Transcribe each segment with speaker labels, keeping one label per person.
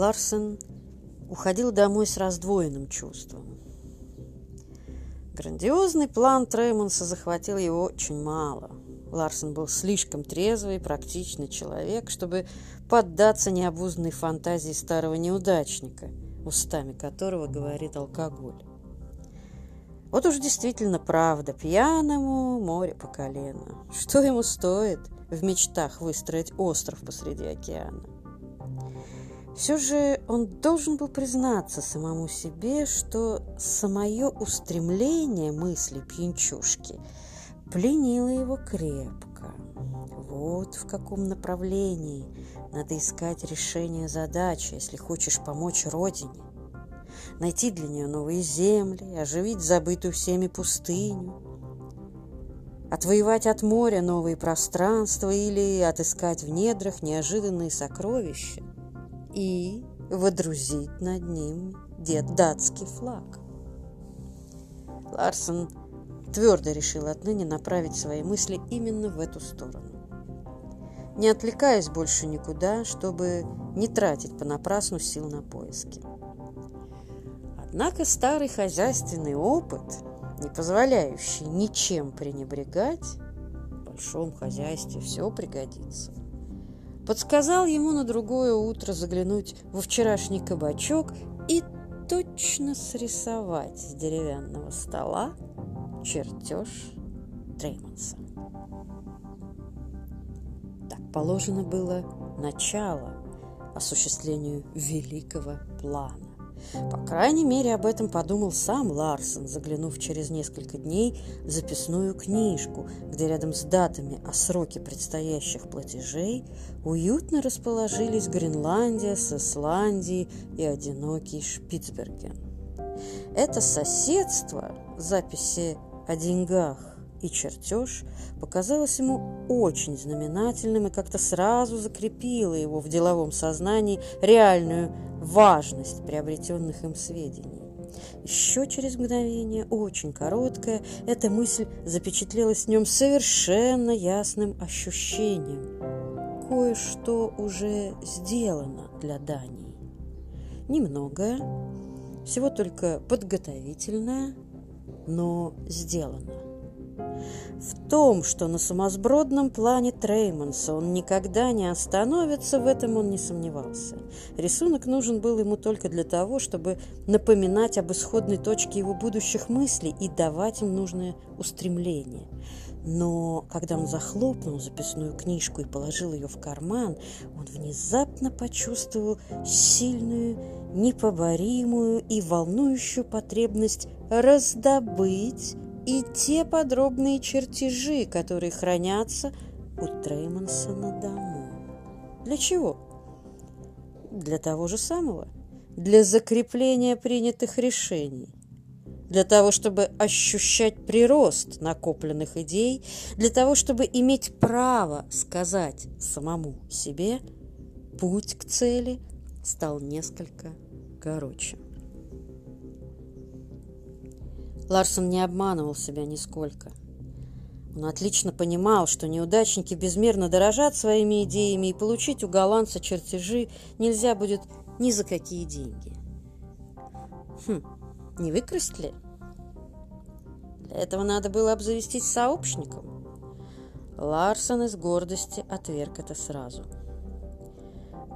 Speaker 1: Ларсен уходил домой с раздвоенным чувством. Грандиозный план Треймонса захватил его очень мало. Ларсен был слишком трезвый и практичный человек, чтобы поддаться необузданной фантазии старого неудачника, устами которого говорит алкоголь. Вот уж действительно правда, пьяному море по колено. Что ему стоит в мечтах выстроить остров посреди океана? Все же он должен был признаться самому себе, что самое устремление мысли пьянчушки пленило его крепко. Вот в каком направлении надо искать решение задачи, если хочешь помочь Родине. Найти для нее новые земли, оживить забытую всеми пустыню, отвоевать от моря новые пространства или отыскать в недрах неожиданные сокровища и водрузить над ним дед датский флаг. Ларсон твердо решил отныне направить свои мысли именно в эту сторону. Не отвлекаясь больше никуда, чтобы не тратить понапрасну сил на поиски. Однако старый хозяйственный опыт, не позволяющий ничем пренебрегать, в большом хозяйстве все пригодится подсказал ему на другое утро заглянуть во вчерашний кабачок и точно срисовать с деревянного стола чертеж Треймонса. Так положено было начало осуществлению великого плана. По крайней мере, об этом подумал сам Ларсон, заглянув через несколько дней в записную книжку, где рядом с датами о сроке предстоящих платежей уютно расположились Гренландия с Исландией и одинокий Шпицберген. Это соседство, записи о деньгах и чертеж показалось ему очень знаменательным и как-то сразу закрепило его в деловом сознании реальную важность приобретенных им сведений. Еще через мгновение, очень короткое, эта мысль запечатлелась в нем совершенно ясным ощущением. Кое-что уже сделано для Дании. Немногое, всего только подготовительное, но сделано. В том, что на сумасбродном плане Трейманса он никогда не остановится, в этом он не сомневался. Рисунок нужен был ему только для того, чтобы напоминать об исходной точке его будущих мыслей и давать им нужное устремление. Но когда он захлопнул записную книжку и положил ее в карман, он внезапно почувствовал сильную, непоборимую и волнующую потребность раздобыть и те подробные чертежи, которые хранятся у Трейманса на дому. Для чего? Для того же самого. Для закрепления принятых решений. Для того, чтобы ощущать прирост накопленных идей, для того, чтобы иметь право сказать самому себе, путь к цели стал несколько короче. Ларсон не обманывал себя нисколько. Он отлично понимал, что неудачники безмерно дорожат своими идеями, и получить у голландца чертежи нельзя будет ни за какие деньги. Хм, не выкрасть ли? Для этого надо было обзавестись сообщником. Ларсон из гордости отверг это сразу.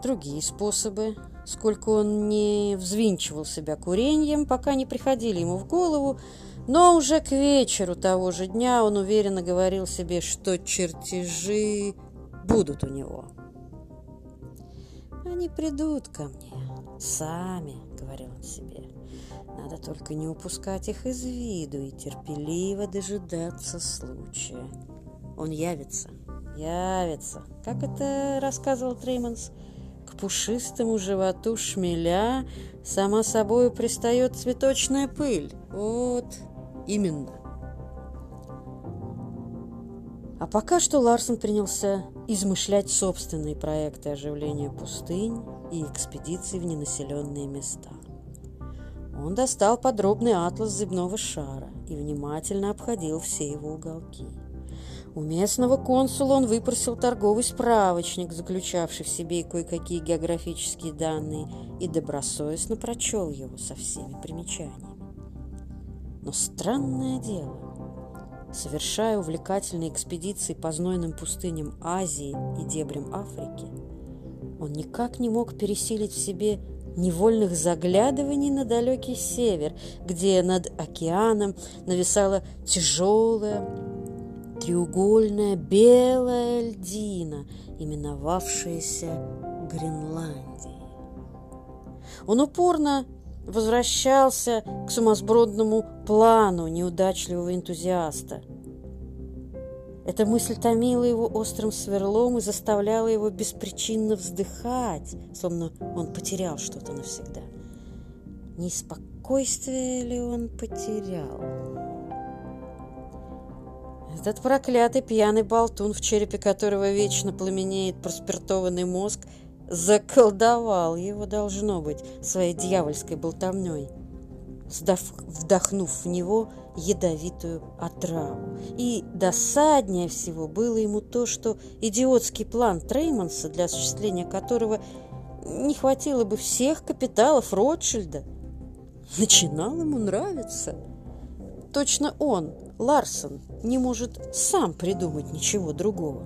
Speaker 1: Другие способы, сколько он не взвинчивал себя курением, пока не приходили ему в голову, но уже к вечеру того же дня он уверенно говорил себе, что чертежи будут у него. «Они придут ко мне сами», — говорил он себе. «Надо только не упускать их из виду и терпеливо дожидаться случая. Он явится, явится, как это рассказывал Трейманс, — к пушистому животу шмеля сама собой пристает цветочная пыль. Вот именно. А пока что Ларсон принялся измышлять собственные проекты оживления пустынь и экспедиций в ненаселенные места. Он достал подробный атлас земного шара и внимательно обходил все его уголки. У местного консула он выпросил торговый справочник, заключавший в себе кое-какие географические данные, и добросовестно прочел его со всеми примечаниями. Но странное дело, совершая увлекательные экспедиции по знойным пустыням Азии и дебрям Африки, он никак не мог пересилить в себе невольных заглядываний на далекий север, где над океаном нависала тяжелая треугольная белая льдина, именовавшаяся Гренландией. Он упорно возвращался к сумасбродному плану неудачливого энтузиаста. Эта мысль томила его острым сверлом и заставляла его беспричинно вздыхать, словно он потерял что-то навсегда. Не спокойствие ли он потерял? Этот проклятый пьяный болтун, в черепе которого вечно пламенеет проспиртованный мозг, заколдовал его, должно быть, своей дьявольской болтовней, вдохнув в него ядовитую отраву. И досаднее всего было ему то, что идиотский план Трейманса, для осуществления которого не хватило бы всех капиталов Ротшильда, начинал ему нравиться. Точно он, Ларсон, не может сам придумать ничего другого.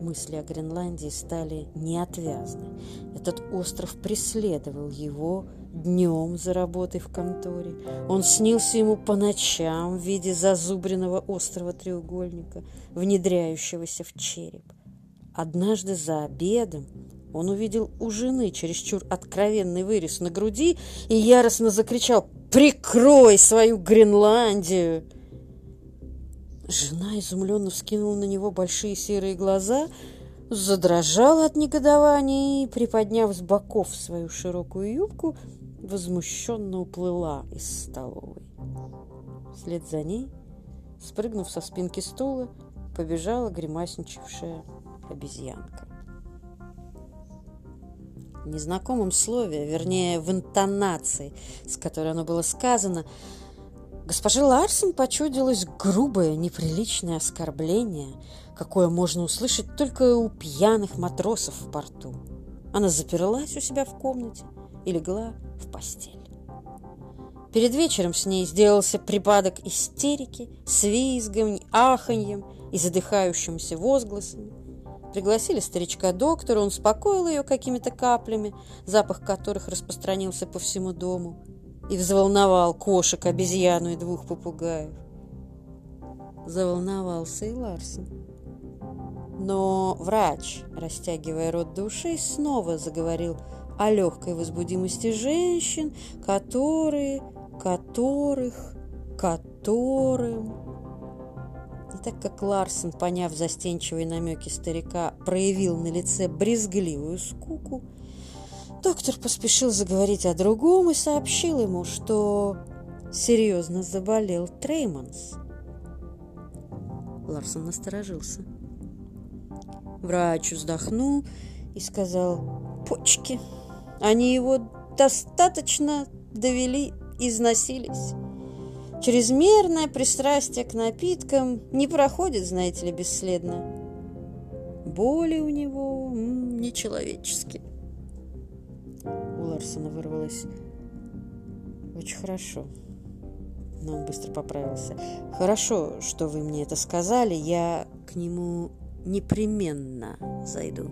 Speaker 1: Мысли о Гренландии стали неотвязны. Этот остров преследовал его днем за работой в конторе. Он снился ему по ночам в виде зазубренного острого треугольника, внедряющегося в череп. Однажды за обедом он увидел у жены чересчур откровенный вырез на груди и яростно закричал «Прикрой свою Гренландию!» Жена изумленно вскинула на него большие серые глаза, задрожала от негодования и, приподняв с боков свою широкую юбку, возмущенно уплыла из столовой. Вслед за ней, спрыгнув со спинки стула, побежала гримасничавшая обезьянка. Незнакомом слове, вернее, в интонации, с которой оно было сказано, Госпоже Ларсен почудилось грубое, неприличное оскорбление, какое можно услышать только у пьяных матросов в порту. Она заперлась у себя в комнате и легла в постель. Перед вечером с ней сделался припадок истерики, с визгом, аханьем и задыхающимся возгласами. Пригласили старичка-доктора, он успокоил ее какими-то каплями, запах которых распространился по всему дому – и взволновал кошек, обезьяну и двух попугаев. Заволновался и Ларсен. Но врач, растягивая рот души, снова заговорил о легкой возбудимости женщин, которые, которых, которым... Так как Ларсен, поняв застенчивые намеки старика, проявил на лице брезгливую скуку, Доктор поспешил заговорить о другом и сообщил ему, что серьезно заболел Трейманс. Ларсон насторожился. Врач вздохнул и сказал, почки, они его достаточно довели, износились. Чрезмерное пристрастие к напиткам не проходит, знаете ли, бесследно. Боли у него м, нечеловеческие. У Ларсона вырвалось «Очень хорошо». Но он быстро поправился. «Хорошо, что вы мне это сказали. Я к нему непременно зайду».